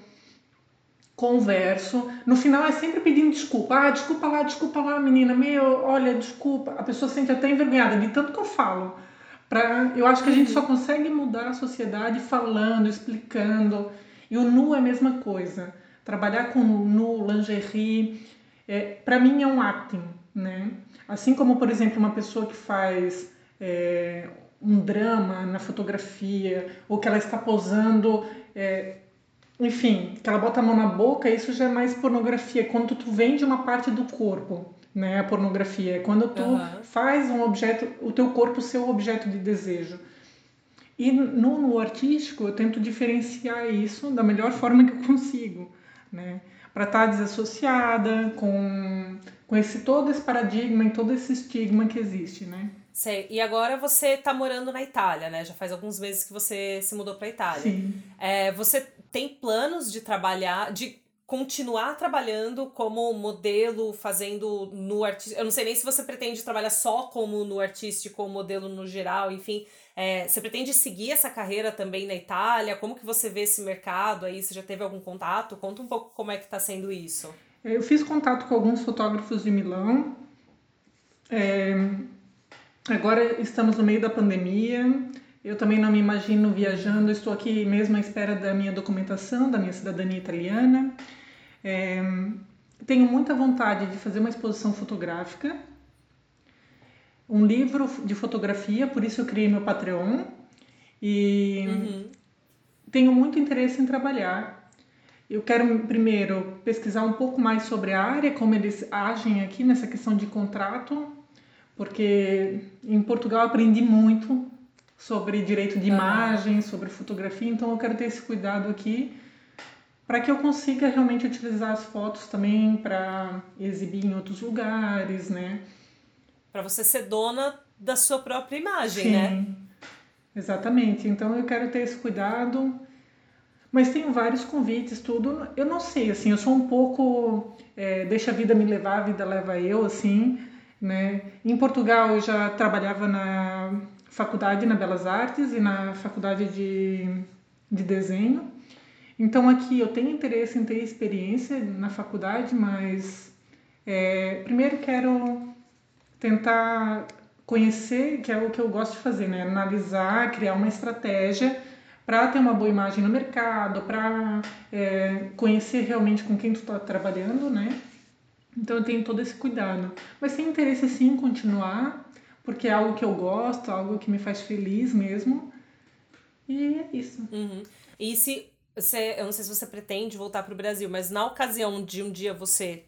converso. No final é sempre pedindo desculpa. Ah, desculpa lá, desculpa lá, menina. Meu, olha, desculpa. A pessoa se sente até envergonhada de tanto que eu falo. Pra, eu acho que a gente só consegue mudar a sociedade falando, explicando. E o nu é a mesma coisa. Trabalhar com nu, lingerie, é, para mim é um acting, né? Assim como, por exemplo, uma pessoa que faz é, um drama na fotografia ou que ela está posando é, enfim, que ela bota a mão na boca, isso já é mais pornografia. Quando tu vende uma parte do corpo, né? A pornografia é quando tu uhum. faz um objeto, o teu corpo ser o objeto de desejo. E no, no artístico eu tento diferenciar isso da melhor forma que eu consigo, né? Para estar tá desassociada com, com esse todo esse paradigma e todo esse estigma que existe, né? Sei. E agora você está morando na Itália, né? Já faz alguns meses que você se mudou para Itália. Sim. É, você tem planos de trabalhar, de continuar trabalhando como modelo, fazendo no artístico. Eu não sei nem se você pretende trabalhar só como no artístico ou modelo no geral, enfim. É, você pretende seguir essa carreira também na Itália? Como que você vê esse mercado aí? Você já teve algum contato? Conta um pouco como é que está sendo isso. Eu fiz contato com alguns fotógrafos de Milão. É, agora estamos no meio da pandemia. Eu também não me imagino viajando, estou aqui mesmo à espera da minha documentação, da minha cidadania italiana. É, tenho muita vontade de fazer uma exposição fotográfica, um livro de fotografia, por isso eu criei meu Patreon. E uhum. tenho muito interesse em trabalhar. Eu quero primeiro pesquisar um pouco mais sobre a área, como eles agem aqui nessa questão de contrato, porque em Portugal aprendi muito sobre direito de imagem, sobre fotografia, então eu quero ter esse cuidado aqui para que eu consiga realmente utilizar as fotos também para exibir em outros lugares, né? Para você ser dona da sua própria imagem, Sim, né? Exatamente. Então eu quero ter esse cuidado. Mas tenho vários convites, tudo. Eu não sei, assim, eu sou um pouco. É, deixa a vida me levar, a vida leva eu, assim, né? Em Portugal eu já trabalhava na faculdade na Belas Artes e na faculdade de, de desenho. Então aqui eu tenho interesse em ter experiência na faculdade, mas é, primeiro quero tentar conhecer, que é o que eu gosto de fazer, né? Analisar, criar uma estratégia para ter uma boa imagem no mercado, para é, conhecer realmente com quem tu está trabalhando, né? Então eu tenho todo esse cuidado. Mas tenho interesse sim em continuar porque é algo que eu gosto, algo que me faz feliz mesmo. E é isso. Uhum. E se você, eu não sei se você pretende voltar para o Brasil, mas na ocasião de um dia você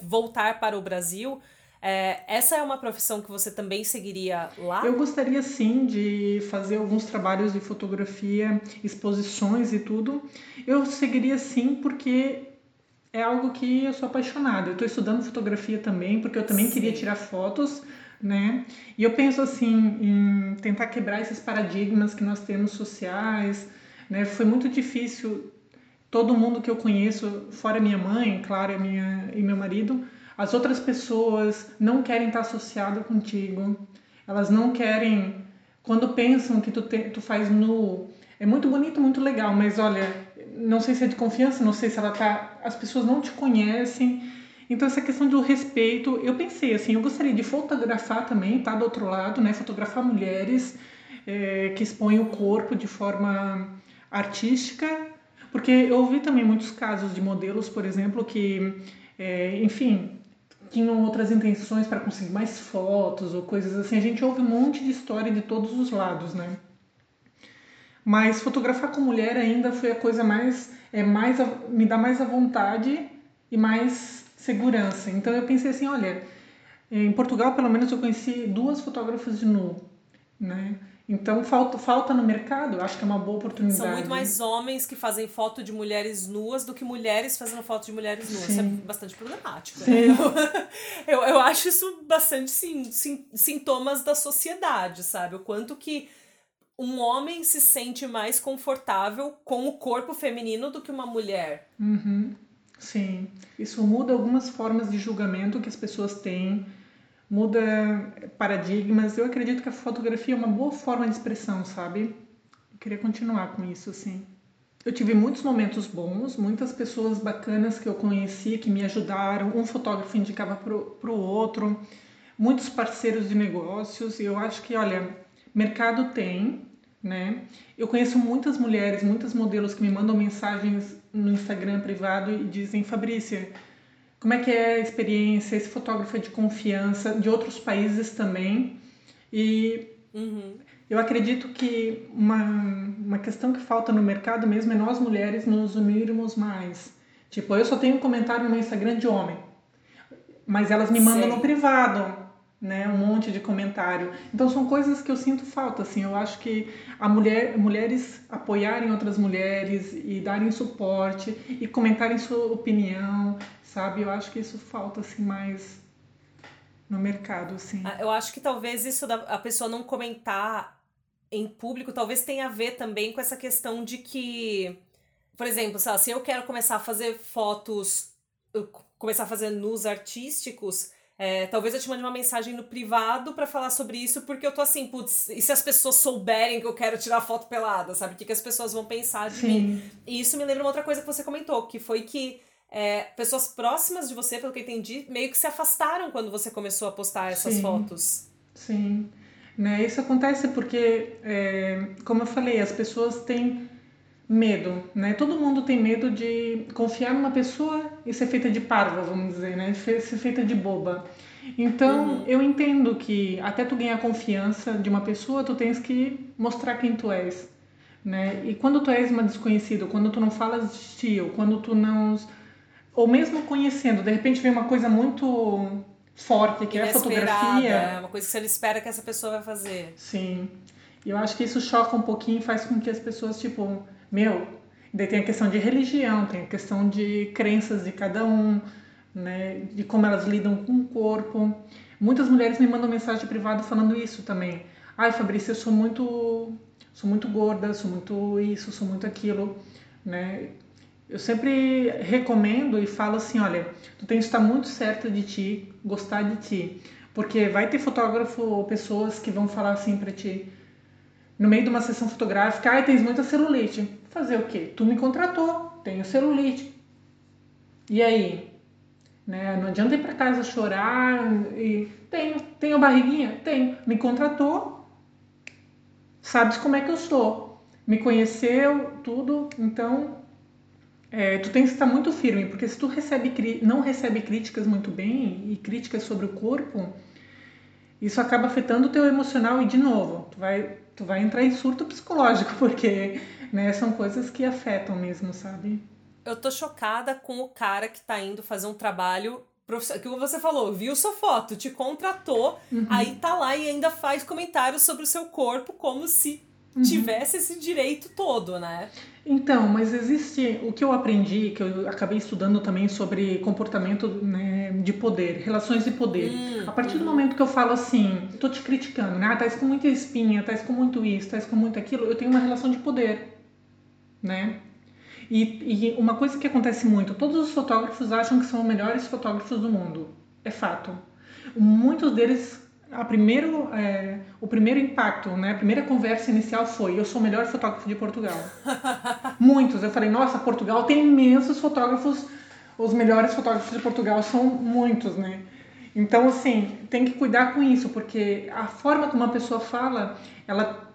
voltar para o Brasil, é, essa é uma profissão que você também seguiria lá? Eu gostaria sim de fazer alguns trabalhos de fotografia, exposições e tudo. Eu seguiria sim porque é algo que eu sou apaixonada. Eu estou estudando fotografia também, porque eu também sim. queria tirar fotos né? E eu penso assim em tentar quebrar esses paradigmas que nós temos sociais, né? Foi muito difícil todo mundo que eu conheço, fora minha mãe, claro, minha e meu marido, as outras pessoas não querem estar associadas contigo, elas não querem, quando pensam que tu, te, tu faz nu, é muito bonito, muito legal, mas olha, não sei se é de confiança, não sei se ela tá, as pessoas não te conhecem, então essa questão do respeito, eu pensei assim, eu gostaria de fotografar também, tá do outro lado, né, fotografar mulheres é, que expõem o corpo de forma artística, porque eu ouvi também muitos casos de modelos, por exemplo, que, é, enfim, tinham outras intenções para conseguir mais fotos ou coisas assim. A gente ouve um monte de história de todos os lados, né? Mas fotografar com mulher ainda foi a coisa mais, é mais me dá mais a vontade e mais segurança. Então eu pensei assim, olha, em Portugal pelo menos eu conheci duas fotógrafas de nu, né? Então falta, falta no mercado, acho que é uma boa oportunidade. São muito mais homens que fazem foto de mulheres nuas do que mulheres fazendo foto de mulheres nuas. Sim. Isso é bastante problemático. Né? Eu, eu acho isso bastante sim, sim, sintomas da sociedade, sabe? O quanto que um homem se sente mais confortável com o corpo feminino do que uma mulher. Uhum. Sim, isso muda algumas formas de julgamento que as pessoas têm muda paradigmas. Eu acredito que a fotografia é uma boa forma de expressão, sabe? Eu queria continuar com isso, assim. Eu tive muitos momentos bons, muitas pessoas bacanas que eu conheci, que me ajudaram. Um fotógrafo indicava para o outro, muitos parceiros de negócios. E eu acho que, olha, mercado tem, né? Eu conheço muitas mulheres, muitas modelos que me mandam mensagens no Instagram privado e dizem: Fabrícia, como é que é a experiência, esse fotógrafo é de confiança, de outros países também. E uhum. eu acredito que uma, uma questão que falta no mercado mesmo é nós mulheres nos unirmos mais. Tipo, eu só tenho um comentário no meu Instagram de homem, mas elas me mandam Sim. no privado né, um monte de comentário. Então são coisas que eu sinto falta, assim. Eu acho que a mulher, mulheres apoiarem outras mulheres e darem suporte e comentarem sua opinião, sabe? Eu acho que isso falta assim mais no mercado, assim. Ah, eu acho que talvez isso da a pessoa não comentar em público talvez tenha a ver também com essa questão de que, por exemplo, se eu quero começar a fazer fotos, começar a fazer nus artísticos, é, talvez eu te mande uma mensagem no privado para falar sobre isso, porque eu tô assim, putz, e se as pessoas souberem que eu quero tirar foto pelada, sabe? O que, que as pessoas vão pensar de Sim. mim? E isso me lembra uma outra coisa que você comentou, que foi que é, pessoas próximas de você, pelo que eu entendi, meio que se afastaram quando você começou a postar essas Sim. fotos. Sim. Né? Isso acontece porque, é, como eu falei, as pessoas têm medo, né? Todo mundo tem medo de confiar numa pessoa e ser feita de parva, vamos dizer, né? Ser feita de boba. Então, uhum. eu entendo que até tu ganhar confiança de uma pessoa, tu tens que mostrar quem tu és, né? E quando tu és uma desconhecida, quando tu não falas de ti, ou quando tu não ou mesmo conhecendo, de repente vem uma coisa muito forte que é a fotografia, é uma coisa que você não espera que essa pessoa vai fazer. Sim. E eu acho que isso choca um pouquinho faz com que as pessoas tipo meu, daí tem a questão de religião, tem a questão de crenças de cada um, né, de como elas lidam com o corpo. Muitas mulheres me mandam mensagem privada falando isso também. Ai, Fabrícia, eu sou muito, sou muito gorda, sou muito isso, sou muito aquilo, né? Eu sempre recomendo e falo assim, olha, tu tem que estar muito certa de ti, gostar de ti, porque vai ter fotógrafo ou pessoas que vão falar assim para ti, no meio de uma sessão fotográfica, ai, tens muita celulite. Fazer o quê? Tu me contratou, tenho celulite. E aí? Né? Não adianta ir para casa chorar e tenho, tenho barriguinha? Tenho. Me contratou, sabes como é que eu sou. Me conheceu, tudo, então é, tu tens que estar muito firme, porque se tu recebe, não recebe críticas muito bem e críticas sobre o corpo, isso acaba afetando o teu emocional e de novo, tu vai tu vai entrar em surto psicológico, porque né, são coisas que afetam mesmo, sabe? Eu tô chocada com o cara que tá indo fazer um trabalho que você falou, viu sua foto, te contratou, uhum. aí tá lá e ainda faz comentários sobre o seu corpo como se uhum. tivesse esse direito todo, né? Então, mas existe o que eu aprendi, que eu acabei estudando também sobre comportamento né, de poder, relações de poder. Hum, a partir do uhum. momento que eu falo assim, tô te criticando, né? Ah, tá com muita espinha, tá com muito isso, tá com muito aquilo, eu tenho uma relação de poder, né? E, e uma coisa que acontece muito, todos os fotógrafos acham que são os melhores fotógrafos do mundo. é fato. Muitos deles, a primeiro, é, o primeiro impacto, né, a primeira conversa inicial foi: eu sou o melhor fotógrafo de Portugal. Muitos. Eu falei: nossa, Portugal tem imensos fotógrafos. Os melhores fotógrafos de Portugal são muitos, né? Então, assim, tem que cuidar com isso, porque a forma como uma pessoa fala, ela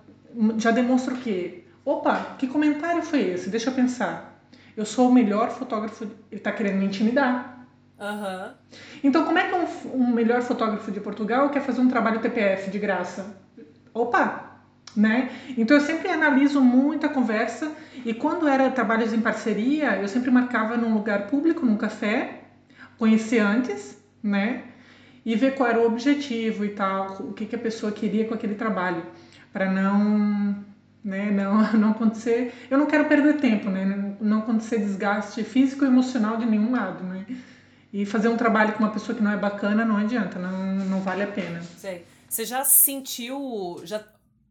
já demonstra o quê? Opa, que comentário foi esse? Deixa eu pensar. Eu sou o melhor fotógrafo. Ele está querendo me intimidar. Uhum. Então, como é que um, um, melhor fotógrafo de Portugal quer fazer um trabalho TPF de graça? Opa! Né? Então, eu sempre analiso muita conversa e quando era trabalhos em parceria, eu sempre marcava num lugar público, num café, conhecer antes, né? e ver qual era o objetivo e tal, o que, que a pessoa queria com aquele trabalho, para não, né, não, não acontecer. Eu não quero perder tempo, né, não acontecer desgaste físico e emocional de nenhum lado, né. E fazer um trabalho com uma pessoa que não é bacana não adianta, não, não vale a pena. Sei. Você já sentiu, já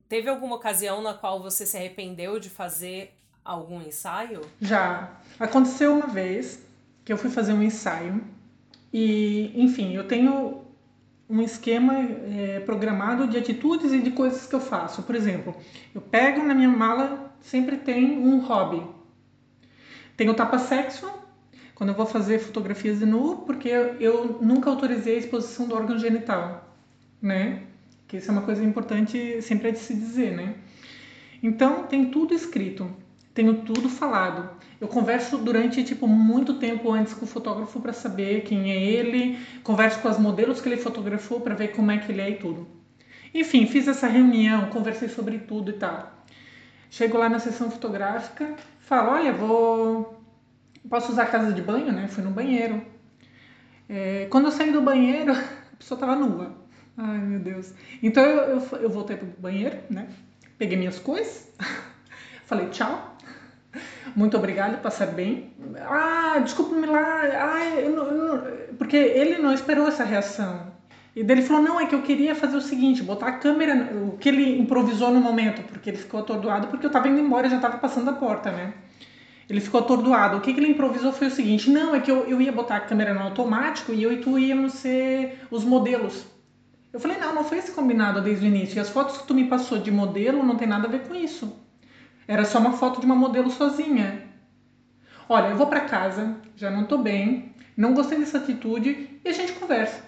teve alguma ocasião na qual você se arrependeu de fazer algum ensaio? Já. Aconteceu uma vez que eu fui fazer um ensaio e, enfim, eu tenho um esquema é, programado de atitudes e de coisas que eu faço. Por exemplo, eu pego na minha mala, sempre tem um hobby. Tem o tapa-sexo, quando eu vou fazer fotografias de nu, porque eu nunca autorizei a exposição do órgão genital, né? Que isso é uma coisa importante sempre de se dizer, né? Então, tem tudo escrito, tenho tudo falado. Eu converso durante tipo muito tempo antes com o fotógrafo para saber quem é ele, converso com as modelos que ele fotografou para ver como é que ele é e tudo. Enfim, fiz essa reunião, conversei sobre tudo e tal. Chego lá na sessão fotográfica, falo, olha, vou posso usar a casa de banho, né? Fui no banheiro. É, quando eu saí do banheiro, a pessoa tava nua. Ai, meu Deus. Então eu, eu, eu voltei pro banheiro, né? Peguei minhas coisas, falei tchau, muito obrigado, passar bem. Ah, desculpa-me lá. Ah, eu não, eu não... Porque ele não esperou essa reação. E daí ele falou: não, é que eu queria fazer o seguinte, botar a câmera, o que ele improvisou no momento, porque ele ficou atordoado, porque eu tava indo embora já tava passando a porta, né? Ele ficou atordoado. O que, que ele improvisou foi o seguinte: não, é que eu, eu ia botar a câmera no automático e eu e tu íamos ser os modelos. Eu falei: não, não foi esse combinado desde o início. E as fotos que tu me passou de modelo não tem nada a ver com isso. Era só uma foto de uma modelo sozinha. Olha, eu vou para casa, já não tô bem, não gostei dessa atitude e a gente conversa.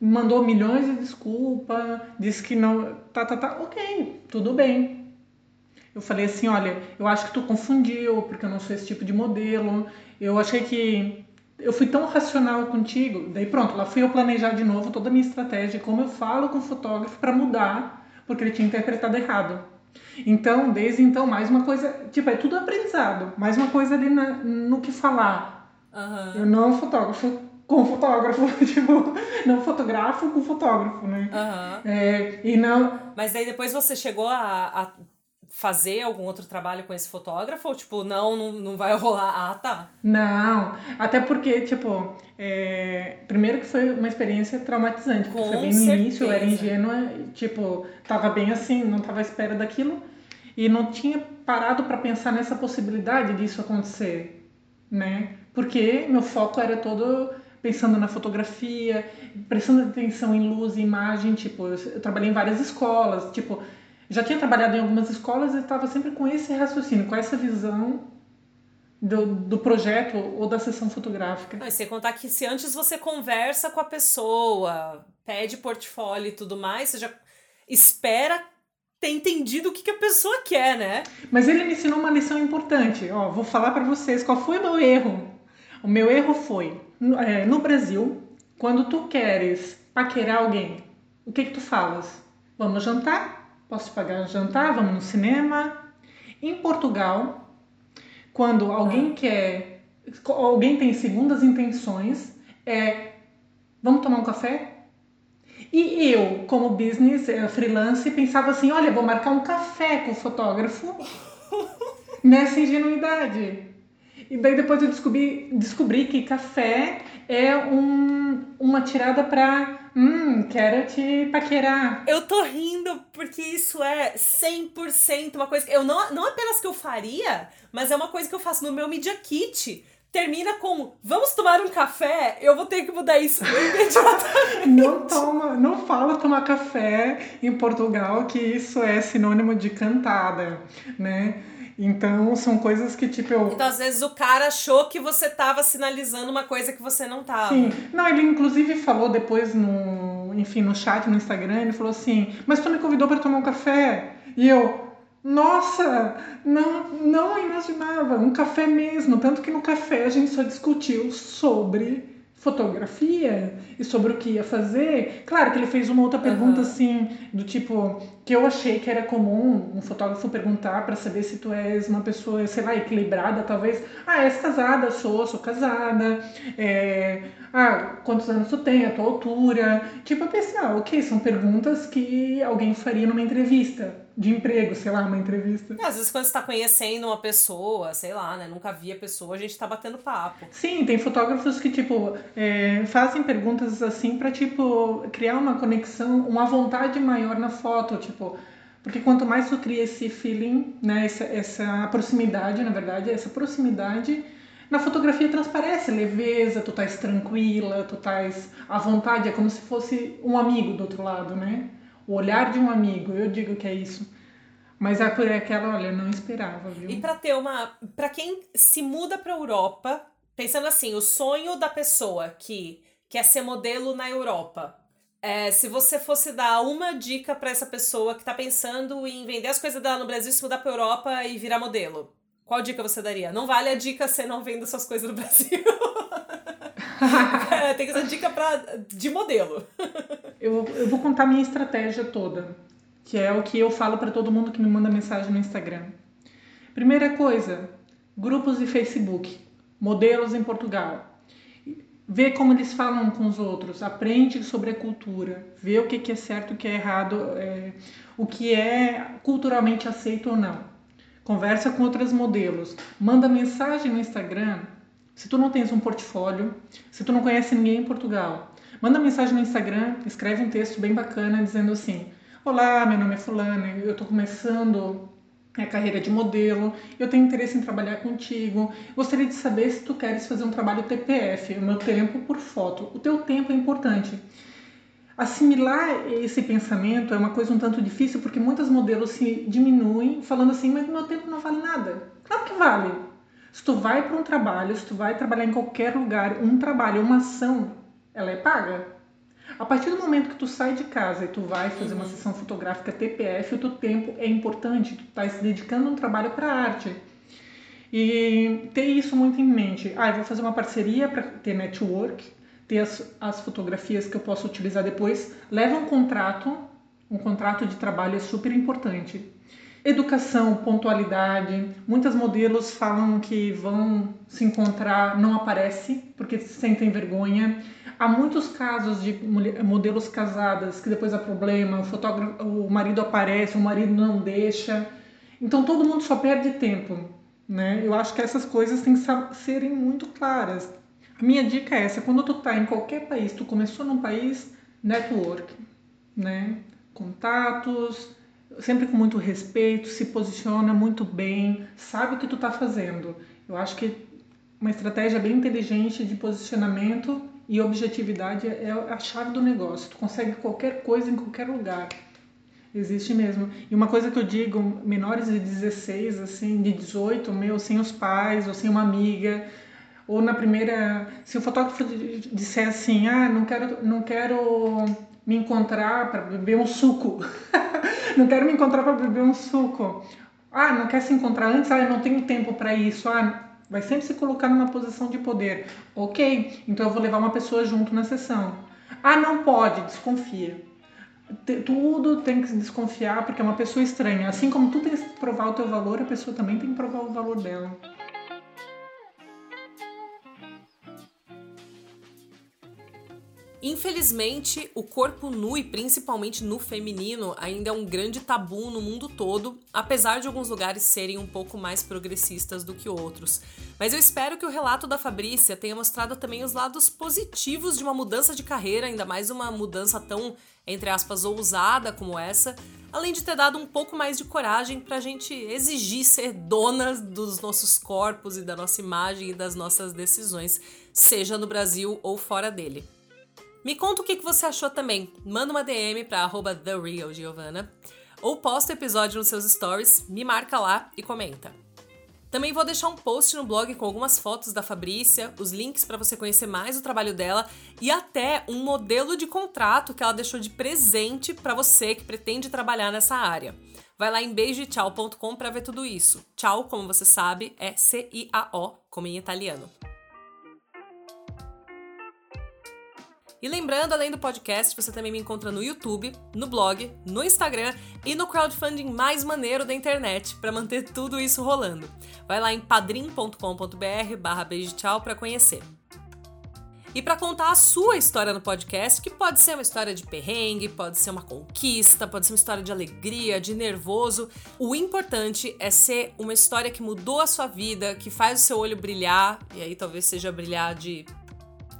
Mandou milhões de desculpa, disse que não, tá, tá, tá, ok, tudo bem. Eu falei assim, olha, eu acho que tu confundiu, porque eu não sou esse tipo de modelo. Eu achei que eu fui tão racional contigo. Daí pronto, lá fui eu planejar de novo toda a minha estratégia, como eu falo com o fotógrafo para mudar, porque ele tinha interpretado errado. Então, desde então, mais uma coisa, tipo, é tudo aprendizado, mais uma coisa ali na, no que falar. Uhum. Eu não fotógrafo com fotógrafo, tipo, não fotografo com fotógrafo, né? Uhum. É, e não... Mas daí depois você chegou a, a fazer algum outro trabalho com esse fotógrafo? Ou, tipo, não, não, não vai rolar? Ah, tá. Não, até porque, tipo, é... primeiro que foi uma experiência traumatizante. Com foi bem no início, eu era ingênua, tipo, tava bem assim, não tava à espera daquilo. E não tinha parado para pensar nessa possibilidade disso acontecer, né? Porque meu foco era todo pensando na fotografia, prestando atenção em luz e imagem, tipo, eu trabalhei em várias escolas, tipo, já tinha trabalhado em algumas escolas e estava sempre com esse raciocínio, com essa visão do, do projeto ou da sessão fotográfica. Não, e sem contar que se antes você conversa com a pessoa, pede portfólio e tudo mais, você já espera ter entendido o que, que a pessoa quer, né? Mas ele me ensinou uma lição importante. Ó, vou falar para vocês qual foi o meu erro. O meu erro foi, é, no Brasil, quando tu queres paquerar alguém, o que que tu falas? Vamos jantar? Posso pagar um jantar? Vamos no cinema? Em Portugal, quando alguém quer, alguém tem segundas intenções, é vamos tomar um café? E eu, como business, eh, freelance, pensava assim, olha, vou marcar um café com o fotógrafo nessa ingenuidade. E daí depois eu descobri, descobri que café é um, uma tirada para Hum, quero te paquerar. Eu tô rindo porque isso é 100% uma coisa que eu não, não apenas que eu faria, mas é uma coisa que eu faço no meu Media Kit. termina com vamos tomar um café, eu vou ter que mudar isso imediatamente. Não toma, não fala tomar café em Portugal, que isso é sinônimo de cantada, né? Então são coisas que tipo eu. Então às vezes o cara achou que você tava sinalizando uma coisa que você não tava. Sim. Não, ele inclusive falou depois no, enfim, no chat no Instagram, ele falou assim: "Mas tu me convidou para tomar um café?" E eu, nossa, não, não imaginava. Um café mesmo. Tanto que no café a gente só discutiu sobre fotografia e sobre o que ia fazer. Claro que ele fez uma outra pergunta uhum. assim, do tipo, que eu achei que era comum um fotógrafo perguntar para saber se tu és uma pessoa, sei lá, equilibrada, talvez. Ah, és casada? Sou, sou casada. É, ah, quantos anos tu tem? A tua altura? Tipo, eu pensei, ah, ok, são perguntas que alguém faria numa entrevista de emprego, sei lá, uma entrevista. Às vezes quando você tá conhecendo uma pessoa, sei lá, né? Nunca vi a pessoa, a gente tá batendo papo. Sim, tem fotógrafos que, tipo, é, fazem perguntas assim pra, tipo, criar uma conexão, uma vontade maior na foto, tipo. Porque quanto mais tu cria esse feeling, né? Essa, essa proximidade, na verdade, essa proximidade. Na fotografia transparece leveza, tu estás tranquila, tu estás à vontade, é como se fosse um amigo do outro lado, né? O olhar de um amigo, eu digo que é isso. Mas é por aquela, olha, não esperava, viu? E para ter uma, para quem se muda para Europa, pensando assim, o sonho da pessoa que quer ser modelo na Europa. É, se você fosse dar uma dica para essa pessoa que tá pensando em vender as coisas dela no Brasil, se mudar para Europa e virar modelo, qual dica você daria? Não vale a dica você não venda suas coisas no Brasil. é, tem que ser dica pra, de modelo. eu, eu vou contar minha estratégia toda, que é o que eu falo para todo mundo que me manda mensagem no Instagram. Primeira coisa, grupos de Facebook, modelos em Portugal. Vê como eles falam com os outros, aprende sobre a cultura, vê o que é certo, o que é errado, é, o que é culturalmente aceito ou não. Conversa com outros modelos, manda mensagem no Instagram. Se tu não tens um portfólio, se tu não conhece ninguém em Portugal, Manda mensagem no Instagram, escreve um texto bem bacana dizendo assim: Olá, meu nome é Fulana, eu estou começando a carreira de modelo, eu tenho interesse em trabalhar contigo. Gostaria de saber se tu queres fazer um trabalho TPF, o meu tempo por foto. O teu tempo é importante. Assimilar esse pensamento é uma coisa um tanto difícil porque muitas modelos se diminuem falando assim, mas meu tempo não vale nada. Claro que vale. Se tu vai para um trabalho, se tu vai trabalhar em qualquer lugar, um trabalho, uma ação, ela é paga. A partir do momento que tu sai de casa e tu vai fazer uma uhum. sessão fotográfica TPF, o teu tempo é importante, tu está se dedicando a um trabalho para arte. E ter isso muito em mente. Ah, eu vou fazer uma parceria para ter network, ter as, as fotografias que eu posso utilizar depois. Leva um contrato, um contrato de trabalho é super importante. Educação, pontualidade. Muitas modelos falam que vão se encontrar, não aparece, porque sentem vergonha. Há muitos casos de modelos casadas que depois há problema, o, fotógrafo, o marido aparece, o marido não deixa. Então todo mundo só perde tempo. Né? Eu acho que essas coisas têm que serem muito claras. A minha dica é essa, quando tu tá em qualquer país, tu começou num país, network, né? Contatos, sempre com muito respeito, se posiciona muito bem, sabe o que tu tá fazendo. Eu acho que uma estratégia bem inteligente de posicionamento e objetividade é a chave do negócio. Tu consegue qualquer coisa em qualquer lugar. Existe mesmo. E uma coisa que eu digo, menores de 16, assim, de 18, meu, sem os pais ou sem uma amiga, ou na primeira, se o fotógrafo disser assim: "Ah, não quero não quero me encontrar para beber um suco. não quero me encontrar para beber um suco. Ah, não quer se encontrar antes? Ah, eu não tenho tempo para isso. Ah, vai sempre se colocar numa posição de poder. Ok, então eu vou levar uma pessoa junto na sessão. Ah, não pode, desconfia. Tudo tem que desconfiar porque é uma pessoa estranha. Assim como tu tens que provar o teu valor, a pessoa também tem que provar o valor dela. Infelizmente, o corpo nu e principalmente no feminino ainda é um grande tabu no mundo todo, apesar de alguns lugares serem um pouco mais progressistas do que outros. Mas eu espero que o relato da Fabrícia tenha mostrado também os lados positivos de uma mudança de carreira, ainda mais uma mudança tão, entre aspas, ousada como essa, além de ter dado um pouco mais de coragem pra gente exigir ser donas dos nossos corpos e da nossa imagem e das nossas decisões, seja no Brasil ou fora dele. Me conta o que você achou também. Manda uma DM para TheRealGiovanna ou posta o episódio nos seus stories, me marca lá e comenta. Também vou deixar um post no blog com algumas fotos da Fabrícia, os links para você conhecer mais o trabalho dela e até um modelo de contrato que ela deixou de presente para você que pretende trabalhar nessa área. Vai lá em beijotchau.com para ver tudo isso. Tchau, como você sabe, é C-I-A-O, como em italiano. E lembrando, além do podcast, você também me encontra no YouTube, no blog, no Instagram e no crowdfunding mais maneiro da internet para manter tudo isso rolando. Vai lá em padrim.com.br barra beijo tchau para conhecer. E para contar a sua história no podcast, que pode ser uma história de perrengue, pode ser uma conquista, pode ser uma história de alegria, de nervoso, o importante é ser uma história que mudou a sua vida, que faz o seu olho brilhar, e aí talvez seja brilhar de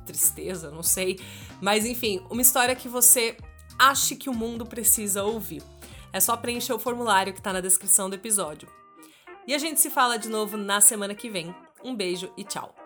tristeza, não sei. Mas enfim, uma história que você ache que o mundo precisa ouvir. É só preencher o formulário que está na descrição do episódio. E a gente se fala de novo na semana que vem. Um beijo e tchau!